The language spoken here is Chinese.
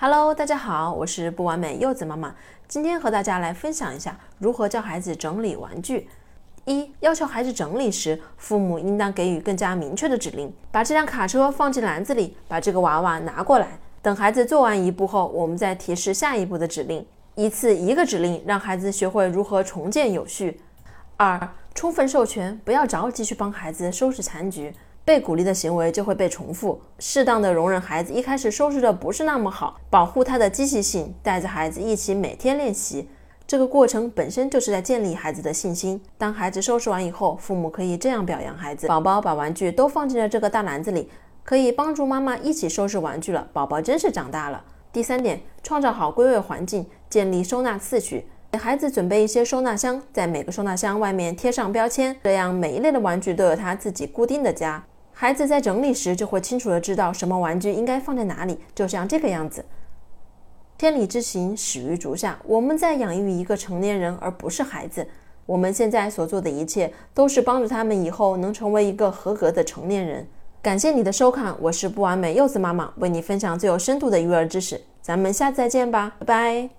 Hello，大家好，我是不完美柚子妈妈。今天和大家来分享一下如何教孩子整理玩具。一、要求孩子整理时，父母应当给予更加明确的指令。把这辆卡车放进篮子里，把这个娃娃拿过来。等孩子做完一步后，我们再提示下一步的指令。一次一个指令，让孩子学会如何重建有序。二、充分授权，不要着急去帮孩子收拾残局。被鼓励的行为就会被重复，适当的容忍孩子一开始收拾的不是那么好，保护他的积极性，带着孩子一起每天练习，这个过程本身就是在建立孩子的信心。当孩子收拾完以后，父母可以这样表扬孩子：宝宝把玩具都放进了这个大篮子里，可以帮助妈妈一起收拾玩具了，宝宝真是长大了。第三点，创造好归位环境，建立收纳次序，给孩子准备一些收纳箱，在每个收纳箱外面贴上标签，这样每一类的玩具都有他自己固定的家。孩子在整理时就会清楚的知道什么玩具应该放在哪里，就像这个样子。千里之行，始于足下。我们在养育一个成年人，而不是孩子。我们现在所做的一切，都是帮助他们以后能成为一个合格的成年人。感谢你的收看，我是不完美柚子妈妈，为你分享最有深度的育儿知识。咱们下次再见吧，拜拜。